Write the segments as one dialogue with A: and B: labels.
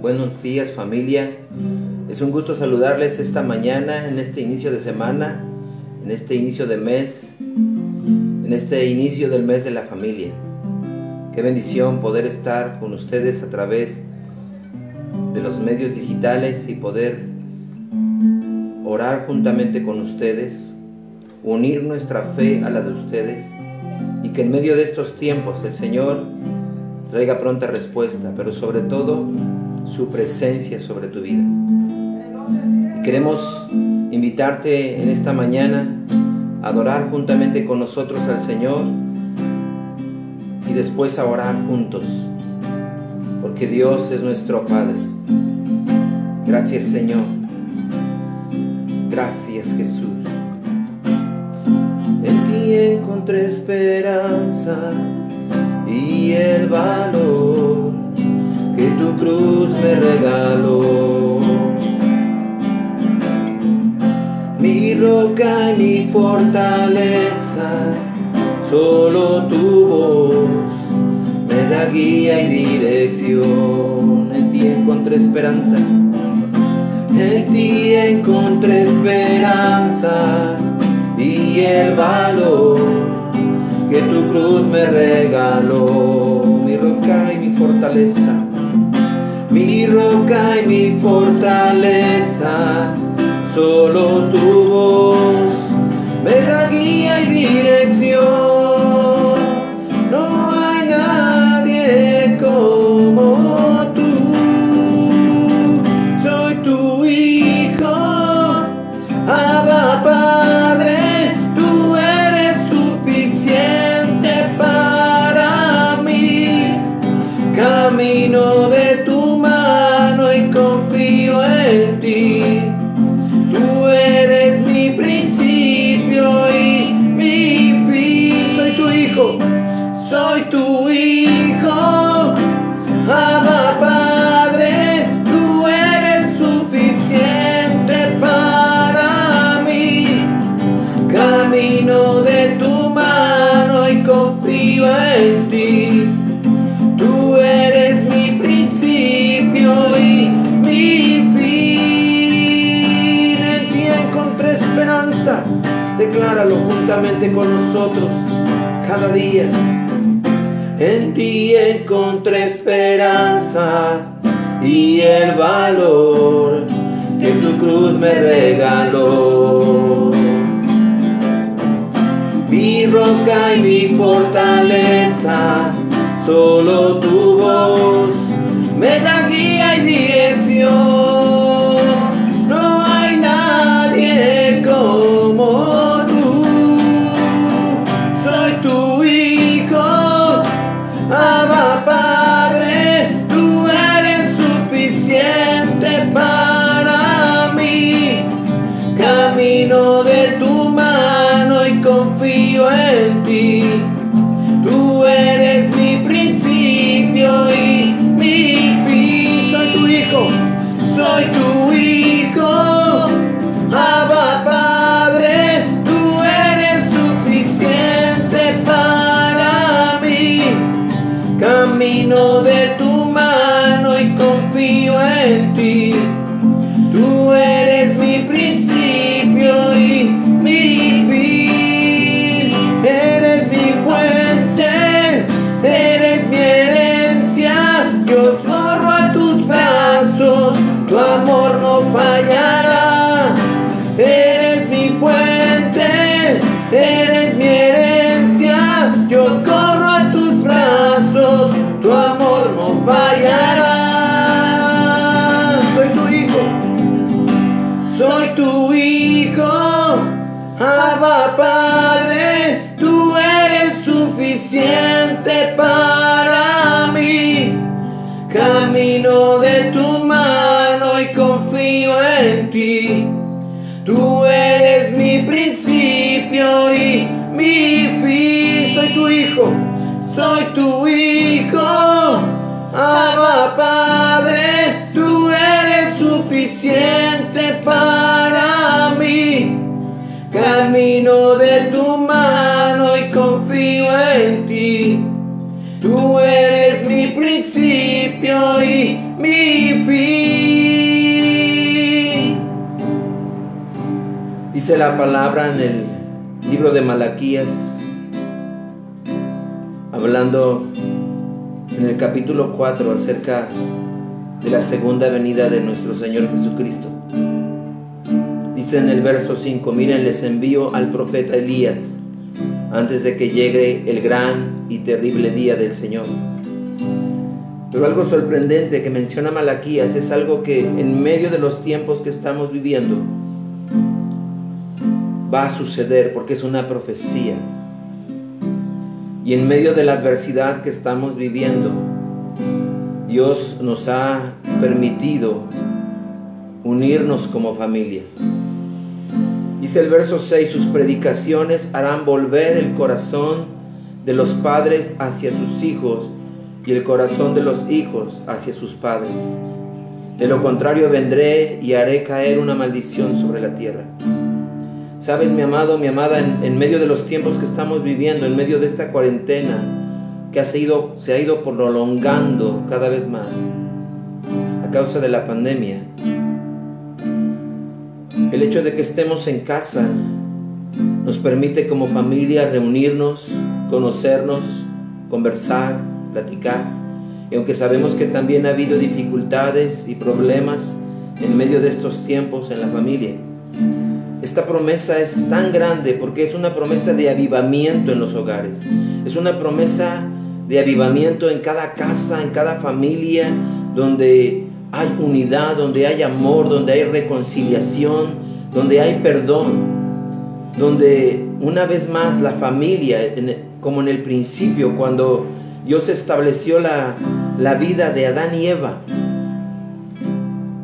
A: Buenos días familia. Es un gusto saludarles esta mañana, en este inicio de semana, en este inicio de mes, en este inicio del mes de la familia. Qué bendición poder estar con ustedes a través de los medios digitales y poder orar juntamente con ustedes, unir nuestra fe a la de ustedes y que en medio de estos tiempos el Señor traiga pronta respuesta, pero sobre todo su presencia sobre tu vida. queremos invitarte en esta mañana a adorar juntamente con nosotros al Señor y después a orar juntos, porque Dios es nuestro Padre. Gracias Señor. Gracias Jesús. En ti encontré esperanza y el valor que tu cruz me regaló. Mi roca y mi fortaleza, solo tu voz me da guía y dirección. En ti encontré esperanza, en ti encontré esperanza y el valor que tu cruz me regaló, mi roca y mi fortaleza, mi roca y mi fortaleza, solo tu voz me da guía y dirección. Con nosotros cada día. En ti encontré esperanza y el valor que tu cruz me regaló. Mi roca y mi fortaleza, solo tu voz me da guía y dirección. Tú Dice la palabra en el libro de Malaquías, hablando en el capítulo 4 acerca de la segunda venida de nuestro Señor Jesucristo. Dice en el verso 5, miren, les envío al profeta Elías antes de que llegue el gran y terrible día del Señor. Pero algo sorprendente que menciona Malaquías es algo que en medio de los tiempos que estamos viviendo va a suceder porque es una profecía. Y en medio de la adversidad que estamos viviendo, Dios nos ha permitido unirnos como familia. Dice el verso 6, sus predicaciones harán volver el corazón de los padres hacia sus hijos y el corazón de los hijos hacia sus padres. De lo contrario vendré y haré caer una maldición sobre la tierra. Sabes, mi amado, mi amada, en, medio de los tiempos que estamos viviendo, en medio de esta cuarentena que ha se ha ido prolongando cada vez más a causa de la pandemia, el hecho de que estemos en casa nos permite como familia reunirnos, conocernos, conversar, platicar. Y aunque sabemos que también ha habido dificultades y problemas en medio de estos tiempos en la familia, esta promesa es tan grande porque es una promesa de avivamiento en los hogares. Es una promesa de avivamiento en cada casa, en cada familia, donde hay unidad, donde hay amor, donde hay reconciliación, donde hay perdón, donde una vez más la familia, como en el principio, cuando Dios estableció la, la vida de Adán y Eva,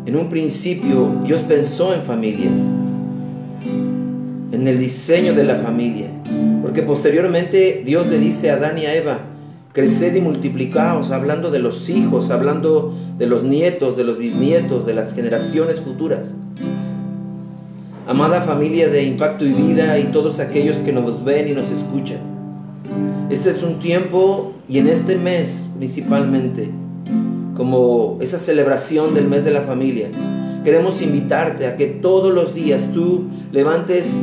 A: en un principio Dios pensó en familias, en el diseño de la familia, porque posteriormente Dios le dice a Adán y a Eva, creced y multiplicaos, hablando de los hijos, hablando de los nietos, de los bisnietos, de las generaciones futuras. Amada familia de Impacto y Vida y todos aquellos que nos ven y nos escuchan. Este es un tiempo y en este mes principalmente, como esa celebración del mes de la familia, queremos invitarte a que todos los días tú levantes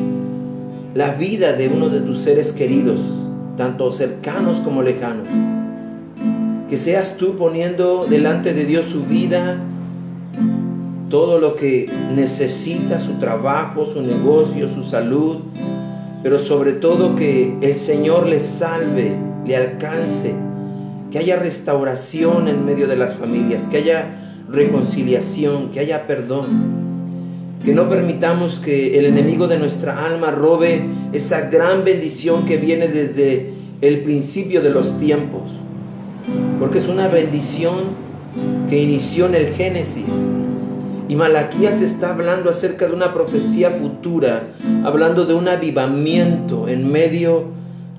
A: la vida de uno de tus seres queridos, tanto cercanos como lejanos. Que seas tú poniendo delante de Dios su vida, todo lo que necesita, su trabajo, su negocio, su salud, pero sobre todo que el Señor le salve, le alcance, que haya restauración en medio de las familias, que haya reconciliación, que haya perdón. Que no permitamos que el enemigo de nuestra alma robe esa gran bendición que viene desde el principio de los tiempos. Porque es una bendición que inició en el Génesis y Malaquías está hablando acerca de una profecía futura, hablando de un avivamiento en medio,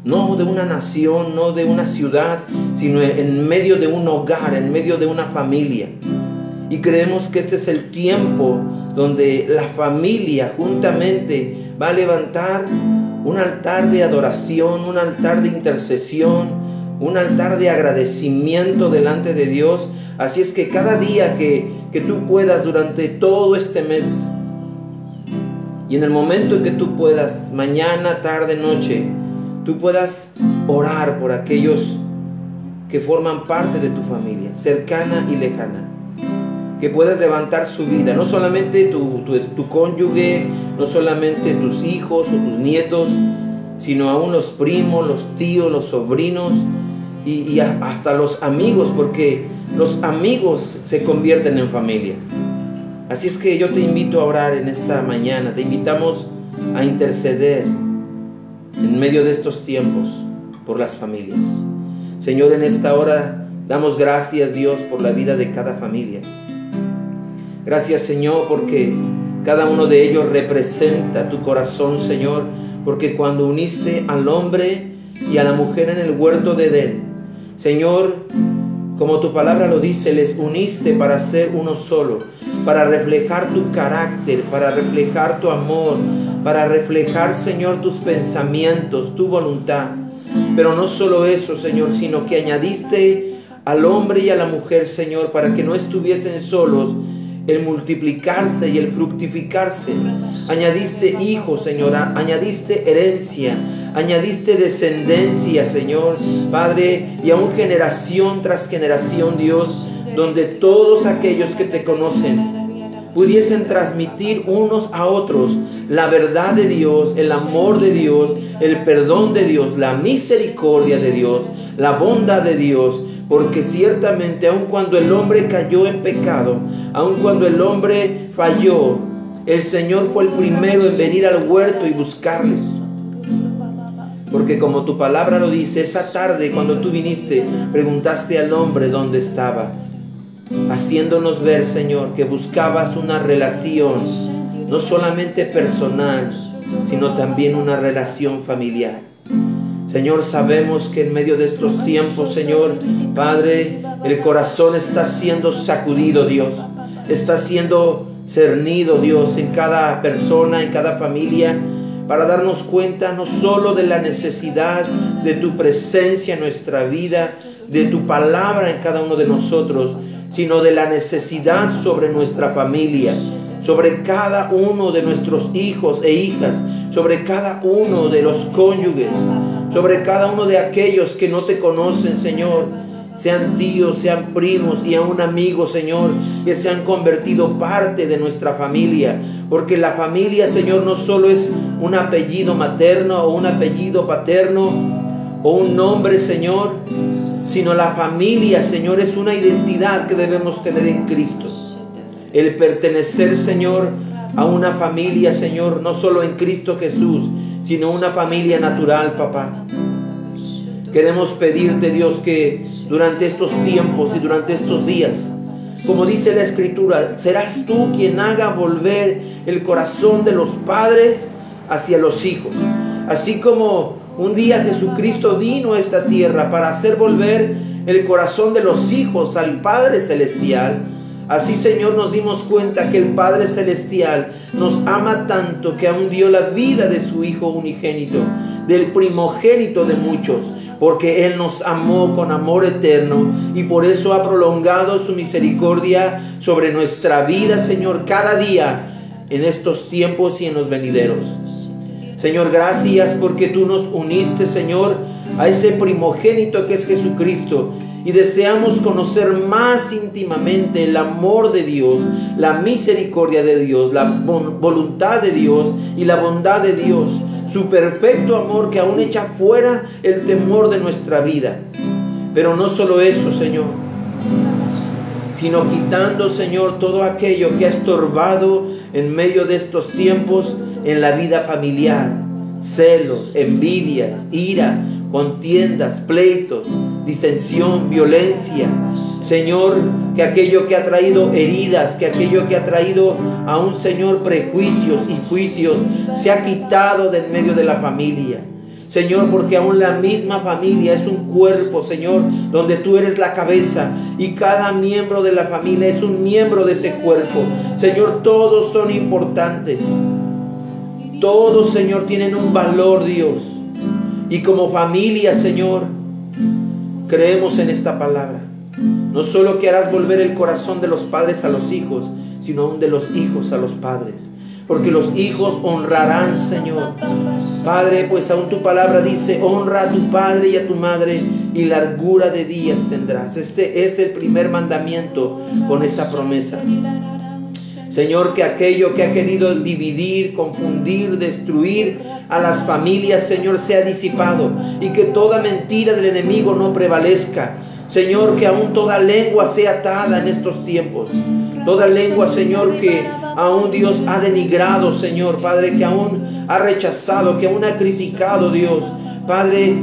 A: no de una nación, no de una ciudad, sino en medio de un hogar, en medio de una familia. Y creemos que este es el tiempo donde la familia juntamente va a levantar un altar de adoración, un altar de intercesión, un altar de agradecimiento delante de Dios. Así es que cada día que que tú puedas durante todo este mes y en el momento en que tú puedas, mañana, tarde, noche, tú puedas orar por aquellos que forman parte de tu familia, cercana y lejana. Que puedas levantar su vida, no solamente tu, tu, cónyuge, no solamente tus hijos o tus nietos, sino aún los primos, los tíos, los sobrinos y, y hasta los amigos, porque los amigos se convierten en familia. Así es que yo te invito a orar en esta mañana, te invitamos a interceder en medio de estos tiempos por las familias. Señor, en esta hora damos gracias Dios por la vida de cada familia. Gracias Señor porque cada uno de ellos representa tu corazón Señor, porque cuando uniste al hombre y a la mujer en el huerto de Edén, Señor, como tu palabra lo dice, les uniste para ser uno solo, para reflejar tu carácter, para reflejar tu amor, para reflejar, Señor, tus pensamientos, tu voluntad. Pero no solo eso, Señor, sino que añadiste al hombre y a la mujer, Señor, para que no estuviesen solos el multiplicarse y el fructificarse. Añadiste hijos, Señor, añadiste herencia, añadiste descendencia, Señor, Padre, y aún generación tras generación, Dios, donde todos aquellos que te conocen pudiesen transmitir unos a otros la verdad de Dios, el amor de Dios, el perdón de Dios, la misericordia de Dios, la bondad de Dios, porque ciertamente aun cuando el hombre cayó en pecado, aun cuando el hombre falló, el Señor fue el primero en venir al huerto y buscarles. Porque como tu palabra lo dice, esa tarde cuando tú viniste, preguntaste al hombre dónde estaba, haciéndonos ver, Señor, que buscabas una relación, no solamente personal, sino también una relación familiar. Señor, sabemos que en medio de estos tiempos, Señor, Padre, el corazón está siendo sacudido, Dios. Está siendo cernido, Dios, en cada persona, en cada familia, para darnos cuenta no solo de la necesidad de tu presencia en nuestra vida, de tu palabra en cada uno de nosotros, sino de la necesidad sobre nuestra familia, sobre cada uno de nuestros hijos e hijas, sobre cada uno de los cónyuges, sobre cada uno de aquellos que no te conocen, Señor. Sean tíos, sean primos y aún amigos, Señor, que se han convertido parte de nuestra familia. Porque la familia, Señor, no solo es un apellido materno o un apellido paterno o un nombre, Señor, sino la familia, Señor, es una identidad que debemos tener en Cristo. El pertenecer, Señor, a una familia, Señor, no solo en Cristo Jesús, sino una familia natural, papá. Queremos pedirte, Dios, que durante estos tiempos y durante estos días, como dice la Escritura, serás tú quien haga volver el corazón de los padres hacia los hijos. Así como un día Jesucristo vino a esta tierra para hacer volver el corazón de los hijos al Padre Celestial, Así, Señor, nos dimos cuenta que el Padre Celestial nos ama tanto que aún dio la vida de su Hijo unigénito, del primogénito de muchos, porque Él nos amó con amor eterno y por eso ha prolongado su misericordia sobre nuestra vida, Señor, cada día en estos tiempos y en los venideros. Señor, gracias porque tú nos uniste, Señor, a ese primogénito que es Jesucristo y deseamos conocer más íntimamente el amor de Dios, la misericordia de Dios, la voluntad de Dios y la bondad de Dios, su perfecto amor que aún echa fuera el temor de nuestra vida. Pero no solo eso, Señor, sino quitando, Señor, todo aquello que ha estorbado en medio de estos tiempos en la vida familiar, celos, envidias, ira, contiendas, pleitos, disensión, violencia. Señor, que aquello que ha traído heridas, que aquello que ha traído a un Señor prejuicios y juicios, se ha quitado del medio de la familia. Señor, porque aún la misma familia es un cuerpo, Señor, donde tú eres la cabeza y cada miembro de la familia es un miembro de ese cuerpo. Señor, todos son importantes. Todos, Señor, tienen un valor, Dios. Y como familia, Señor, creemos en esta palabra. No solo que harás volver el corazón de los padres a los hijos, sino aún de los hijos a los padres. Porque los hijos honrarán, Señor. Padre, pues aún tu palabra dice, honra a tu padre y a tu madre y largura de días tendrás. Este es el primer mandamiento con esa promesa. Señor, que aquello que ha querido dividir, confundir, destruir a las familias, Señor, sea disipado y que toda mentira del enemigo no prevalezca. Señor, que aún toda lengua sea atada en estos tiempos. Toda lengua, Señor, que aún Dios ha denigrado, Señor, Padre, que aún ha rechazado, que aún ha criticado, Dios. Padre,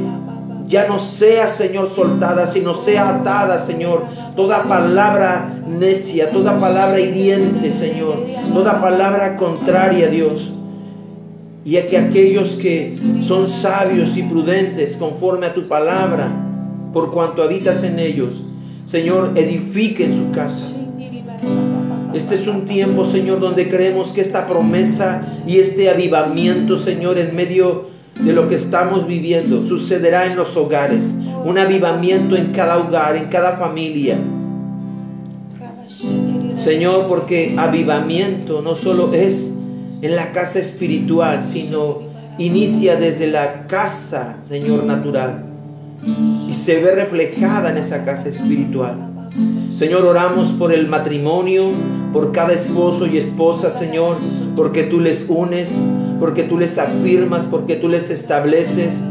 A: ya no sea, Señor, soltada, sino sea atada, Señor. Toda palabra necia, toda palabra hiriente, Señor. Toda palabra contraria, Dios. Y a que aquellos que son sabios y prudentes conforme a tu palabra, por cuanto habitas en ellos, Señor, edifiquen su casa. Este es un tiempo, Señor, donde creemos que esta promesa y este avivamiento, Señor, en medio de lo que estamos viviendo sucederá en los hogares. Un avivamiento en cada hogar, en cada familia. Señor, porque avivamiento no solo es en la casa espiritual, sino inicia desde la casa, Señor, natural. Y se ve reflejada en esa casa espiritual. Señor, oramos por el matrimonio, por cada esposo y esposa, Señor, porque tú les unes, porque tú les afirmas, porque tú les estableces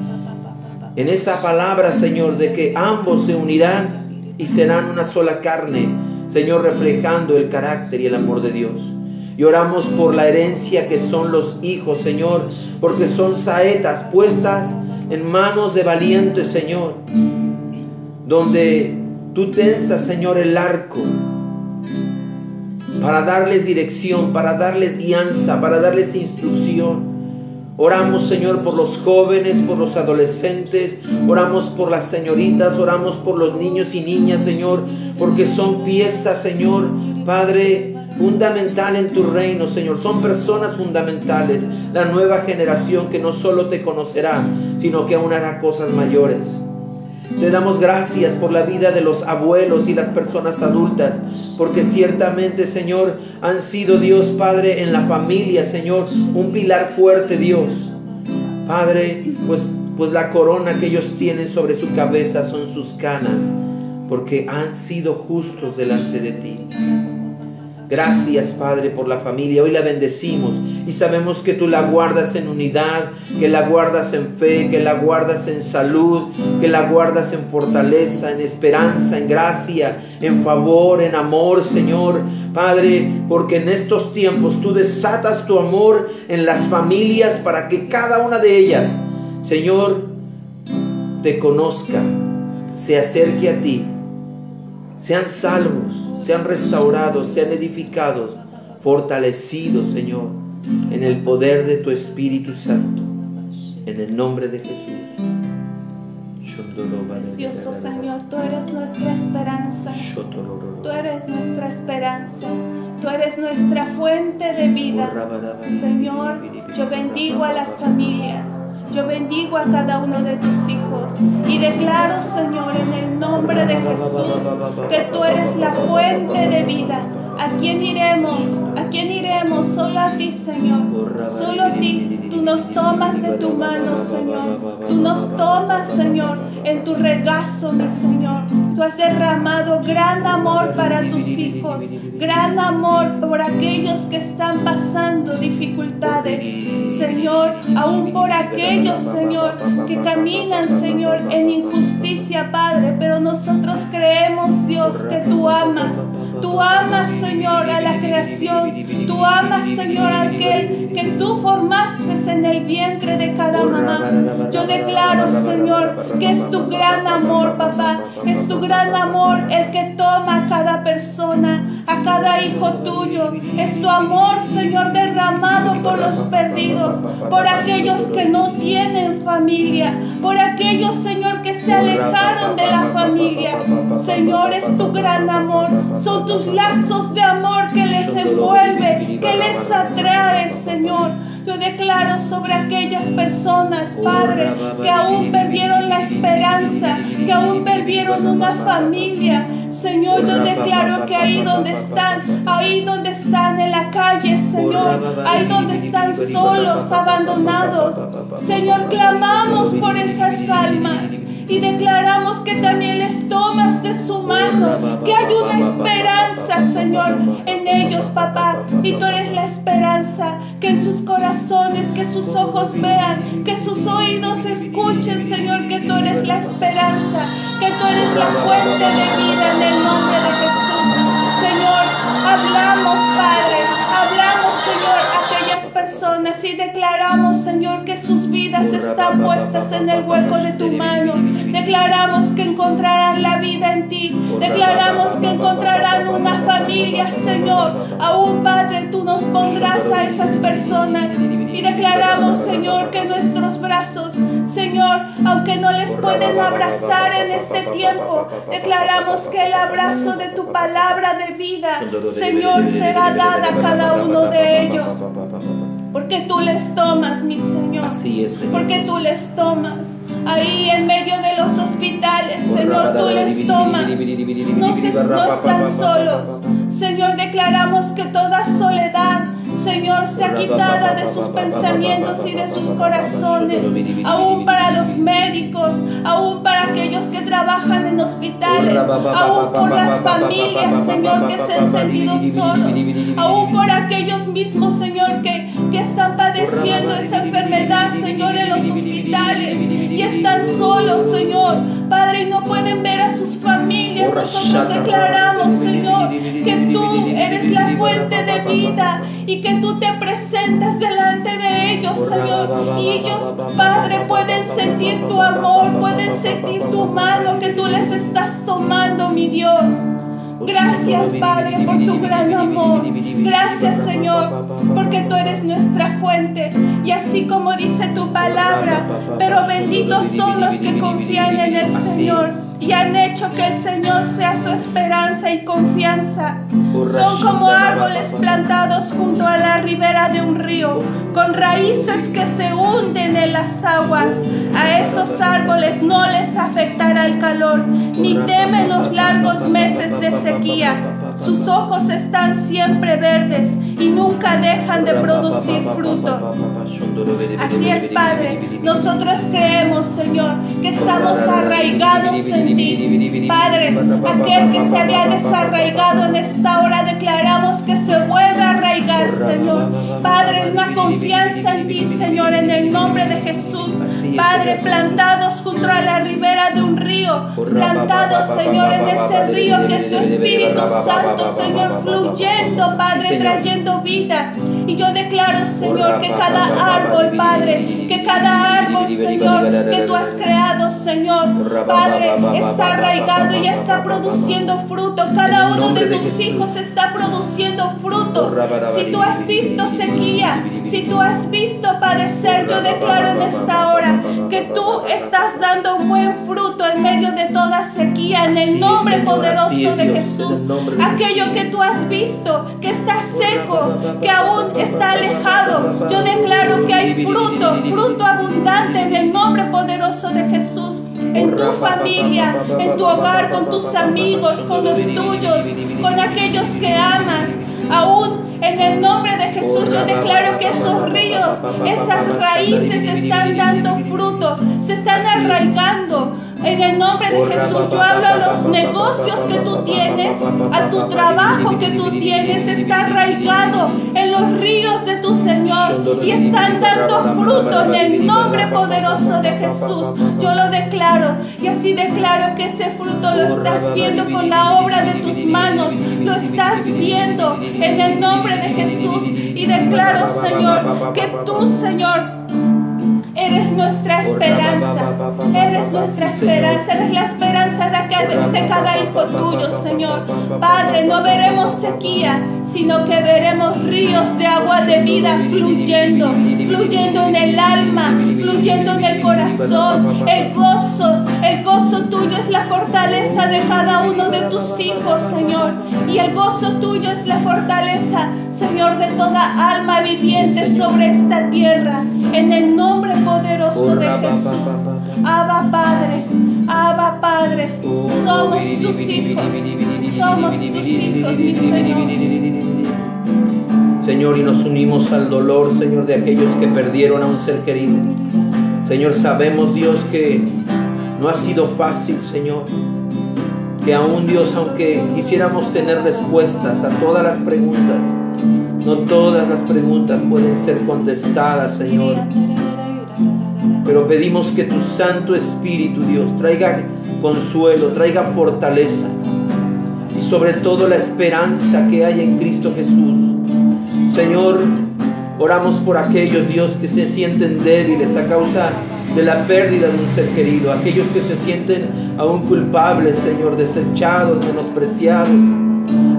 A: en esa palabra, Señor, de que ambos se unirán y serán una sola carne, Señor, reflejando el carácter y el amor de Dios. Y oramos por la herencia que son los hijos, Señor, porque son saetas puestas en manos de valientes, Señor, donde tú tensas, Señor, el arco para darles dirección, para darles guianza, para darles instrucción. Oramos, Señor, por los jóvenes, por los adolescentes, oramos por las señoritas, oramos por los niños y niñas, Señor, porque son piezas, Señor, Padre, fundamental en tu reino, Señor. Son personas fundamentales, la nueva generación que no solo te conocerá, sino que aún hará cosas mayores. Te damos gracias por la vida de los abuelos y las personas adultas, porque ciertamente, Señor, han sido Dios Padre en la familia, Señor, un pilar fuerte, Dios. Padre, pues, pues la corona que ellos tienen sobre su cabeza son sus canas, porque han sido justos delante de ti. Gracias, Padre, por la familia. Hoy la bendecimos y sabemos que tú la guardas en unidad, que la guardas en fe, que la guardas en salud, que la guardas en fortaleza, en esperanza, en gracia, en favor, en amor, Señor. Padre, porque en estos tiempos tú desatas tu amor en las familias para que cada una de ellas, Señor, te conozca, se acerque a ti, sean salvos sean restaurados, sean edificados, fortalecidos, Señor, en el poder de tu Espíritu Santo, en el nombre de Jesús.
B: Precioso Señor, tú eres nuestra esperanza. Tú eres nuestra esperanza. Tú eres nuestra fuente de vida. Señor, yo bendigo a las familias. Yo bendigo a cada uno de tus hijos y declaro, Señor, en el nombre de Jesús, que tú eres la fuente de vida. ¿A quién iremos? ¿A quién iremos? Solo a ti, Señor. Solo a ti. Nos tomas de tu mano, Señor. Tú nos tomas, Señor, en tu regazo, mi Señor. Tú has derramado gran amor para tus hijos, gran amor por aquellos que están pasando dificultades, Señor, aún por aquellos, Señor, que caminan, Señor, en injusticia, Padre, pero nosotros creemos, Dios, que tú amas. Tú amas, Señor, a la creación. Tú amas, Señor, a aquel que tú formaste en el vientre de cada mamá. Yo declaro, Señor, que es tu gran amor, papá. Es tu gran amor el que toma a cada persona, a cada hijo tuyo. Es tu amor, Señor, derramado por los perdidos, por aquellos que no tienen familia, por aquellos, Señor, que se alejaron de la familia. Señor, es tu gran amor. Son tus lazos de amor que les envuelve, que les atrae, Señor. Yo declaro sobre aquellas personas, Padre, que aún perdieron la esperanza, que aún perdieron una familia. Señor, yo declaro que ahí donde están, ahí donde están en la calle, Señor, ahí donde están solos, abandonados. Señor, clamamos por esas almas y declaramos que también les tomas de su mano, que hay una esperanza, Señor, en ellos, papá. Y tú eres la esperanza, que en sus corazones, que sus ojos vean, que sus oídos escuchen, Señor, que tú eres la esperanza, que tú eres la fuente de vida en el nombre de Jesús. En el hueco de tu mano. Declaramos que encontrarán la vida en ti. Declaramos que encontrarán una familia, Señor. Aún, Padre, tú nos pondrás a esas personas. Y declaramos, Señor, que nuestros brazos, Señor, aunque no les pueden abrazar en este tiempo, declaramos que el abrazo de tu palabra de vida, Señor, será dada a cada uno de ellos. Porque tú les tomas, mi Señor.
A: Así es, Señor.
B: Porque tú les tomas. Ahí en medio de los hospitales, Señor, tú les tomas. No, se, no están solos. Señor, declaramos declaramos que toda soledad, Señor, sea quitada de sus pensamientos y de sus corazones, aún para los médicos, aún para aquellos que trabajan en hospitales, aún por las familias, Señor, que se han sentido solos, aún por aquellos mismos, Señor, que, que están padeciendo esa enfermedad, Señor, en los hospitales y están solos, Señor. Padre, y no pueden ver a sus familias. Nosotros declaramos, Señor, que tú eres la fuente de vida y que tú te presentas delante de ellos, Señor. Y ellos, Padre, pueden sentir tu amor, pueden sentir tu mano que tú les estás tomando, mi Dios. Gracias, Padre, por tu gran amor. Gracias, Señor, porque tú eres nuestra fuente. Y así como dice tu palabra, pero benditos son los que confían en el Señor y han hecho que el Señor sea su esperanza y confianza. Son como árboles plantados junto a la ribera de un río, con raíces que se hunden en las aguas. A esos árboles no les afectará el calor, ni temen los largos meses de sequía. Sus ojos están siempre verdes y nunca dejan de producir fruto. Así es, Padre. Nosotros creemos, Señor, que estamos arraigados en ti. Padre, aquel que se había desarraigado en esta hora, declaramos que se vuelve a arraigar, Señor. Padre, una confianza en ti, Señor, en el nombre de Jesús. Padre, plantados junto a la ribera de un río, plantados, Señor, en ese río que es tu Espíritu Santo, Señor, fluyendo, Padre, trayendo vida. Y yo declaro, Señor, que cada árbol, Padre, que cada árbol, Señor, que tú has creado, Señor, Padre, está arraigado y está produciendo fruto. Cada uno de tus hijos está produciendo fruto. Si tú has visto sequía, si tú has visto padecer, yo declaro en esta hora que tú estás dando buen fruto en medio de toda sequía, en el nombre poderoso de Jesús. Aquello que tú has visto, que está seco, que aún está alejado, yo declaro que hay fruto, fruto abundante en el nombre poderoso de Jesús en tu familia, en tu hogar, con tus amigos, con los tuyos, con aquellos que amas, aún en el nombre de Jesús yo declaro que esos ríos, esas raíces están dando fruto, se están arraigando. En el nombre de Jesús yo hablo a los negocios que tú tienes, a tu trabajo que tú tienes, está arraigado en los ríos de tu Señor y están dando fruto en el nombre poderoso de Jesús. Yo lo declaro y así declaro que ese fruto lo estás viendo con la obra de tus manos, lo estás viendo en el nombre de Jesús y declaro, Señor, que tú, Señor, Eres nuestra esperanza. Eres nuestra esperanza. Eres la esperanza de cada hijo tuyo, Señor. Padre, no veremos sequía, sino que veremos ríos de agua de vida fluyendo, fluyendo en el alma, fluyendo en el corazón. El gozo, el gozo tuyo la fortaleza de cada uno de tus hijos, Señor. Y el gozo tuyo es la fortaleza, Señor, de toda alma viviente sobre esta tierra. En el nombre poderoso de Jesús. Abba Padre, Abba Padre, somos tus hijos. Somos tus hijos, mi Señor.
A: Señor, y nos unimos al dolor, Señor, de aquellos que perdieron a un ser querido. Señor, sabemos, Dios, que no ha sido fácil, Señor. Que aún, Dios, aunque quisiéramos tener respuestas a todas las preguntas, no todas las preguntas pueden ser contestadas, Señor. Pero pedimos que tu Santo Espíritu, Dios, traiga consuelo, traiga fortaleza y sobre todo la esperanza que hay en Cristo Jesús. Señor, oramos por aquellos, Dios, que se sienten débiles a causa de la pérdida de un ser querido, aquellos que se sienten aún culpables, Señor, desechados, menospreciados,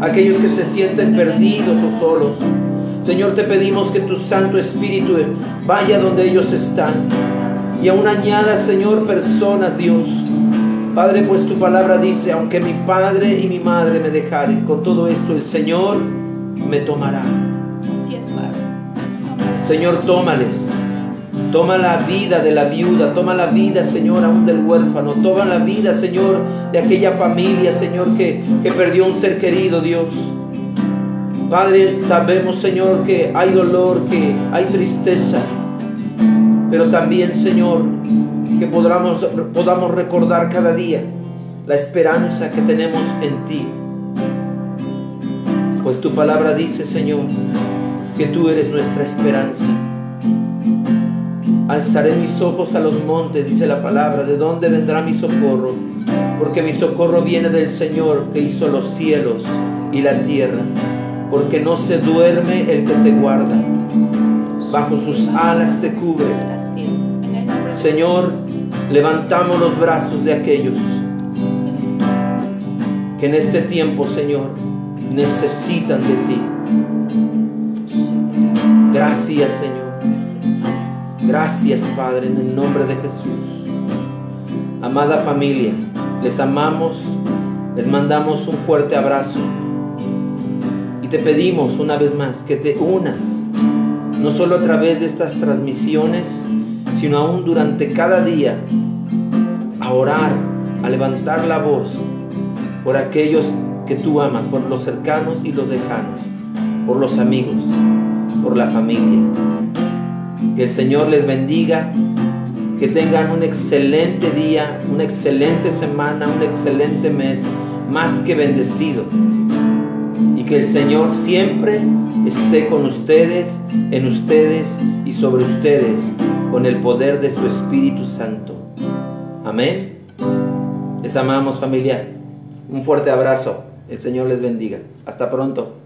A: aquellos que se sienten perdidos o solos. Señor, te pedimos que tu Santo Espíritu vaya donde ellos están y aún añada, Señor, personas, Dios. Padre, pues tu palabra dice, aunque mi padre y mi madre me dejaren, con todo esto el Señor me tomará. Señor, tómales. Toma la vida de la viuda, toma la vida, Señor, aún del huérfano, toma la vida, Señor, de aquella familia, Señor, que, que perdió un ser querido, Dios. Padre, sabemos, Señor, que hay dolor, que hay tristeza, pero también, Señor, que podamos, podamos recordar cada día la esperanza que tenemos en ti. Pues tu palabra dice, Señor, que tú eres nuestra esperanza. Alzaré mis ojos a los montes, dice la palabra, ¿de dónde vendrá mi socorro? Porque mi socorro viene del Señor que hizo los cielos y la tierra. Porque no se duerme el que te guarda. Bajo sus alas te cubre. Señor, levantamos los brazos de aquellos que en este tiempo, Señor, necesitan de ti. Gracias, Señor. Gracias, Padre, en el nombre de Jesús. Amada familia, les amamos, les mandamos un fuerte abrazo y te pedimos una vez más que te unas, no solo a través de estas transmisiones, sino aún durante cada día, a orar, a levantar la voz por aquellos que tú amas, por los cercanos y los lejanos, por los amigos, por la familia. Que el Señor les bendiga, que tengan un excelente día, una excelente semana, un excelente mes, más que bendecido. Y que el Señor siempre esté con ustedes, en ustedes y sobre ustedes, con el poder de su Espíritu Santo. Amén. Les amamos familia. Un fuerte abrazo. El Señor les bendiga. Hasta pronto.